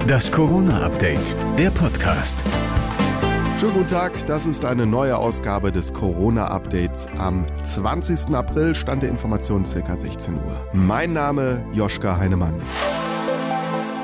Das Corona-Update, der Podcast. Schönen guten Tag, das ist eine neue Ausgabe des Corona-Updates. Am 20. April stand der Information ca. 16 Uhr. Mein Name Joschka Heinemann.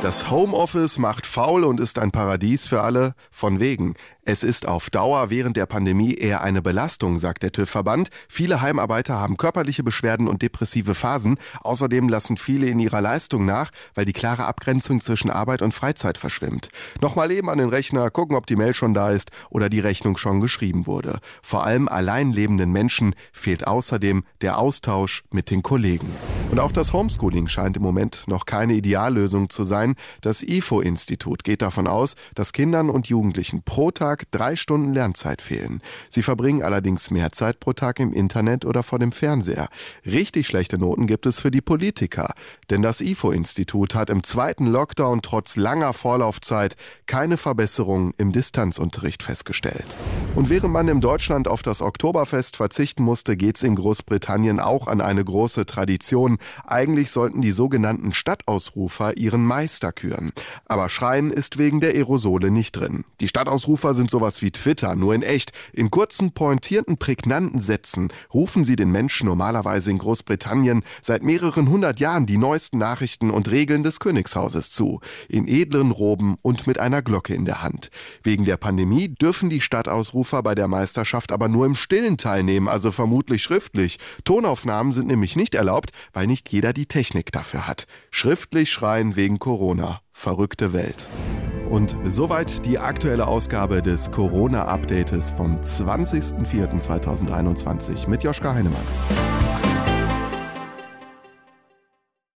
Das Homeoffice macht faul und ist ein Paradies für alle. Von wegen. Es ist auf Dauer während der Pandemie eher eine Belastung, sagt der TÜV-Verband. Viele Heimarbeiter haben körperliche Beschwerden und depressive Phasen. Außerdem lassen viele in ihrer Leistung nach, weil die klare Abgrenzung zwischen Arbeit und Freizeit verschwimmt. Nochmal eben an den Rechner, gucken, ob die Mail schon da ist oder die Rechnung schon geschrieben wurde. Vor allem allein lebenden Menschen fehlt außerdem der Austausch mit den Kollegen. Und auch das Homeschooling scheint im Moment noch keine Ideallösung zu sein. Das IFO-Institut geht davon aus, dass Kindern und Jugendlichen pro Tag drei Stunden Lernzeit fehlen. Sie verbringen allerdings mehr Zeit pro Tag im Internet oder vor dem Fernseher. Richtig schlechte Noten gibt es für die Politiker. Denn das IFO-Institut hat im zweiten Lockdown trotz langer Vorlaufzeit keine Verbesserung im Distanzunterricht festgestellt. Und während man in Deutschland auf das Oktoberfest verzichten musste, geht es in Großbritannien auch an eine große Tradition. Eigentlich sollten die sogenannten Stadtausrufer ihren Meister küren. Aber Schreien ist wegen der Aerosole nicht drin. Die Stadtausrufer sind sowas wie Twitter, nur in echt. In kurzen, pointierten, prägnanten Sätzen rufen sie den Menschen normalerweise in Großbritannien seit mehreren hundert Jahren die neuesten Nachrichten und Regeln des Königshauses zu. In edlen Roben und mit einer Glocke in der Hand. Wegen der Pandemie dürfen die Stadtausrufer bei der Meisterschaft aber nur im Stillen teilnehmen, also vermutlich schriftlich. Tonaufnahmen sind nämlich nicht erlaubt, weil nicht jeder die Technik dafür hat. Schriftlich schreien wegen Corona. Verrückte Welt. Und soweit die aktuelle Ausgabe des Corona-Updates vom 20.04.2021 mit Joschka Heinemann.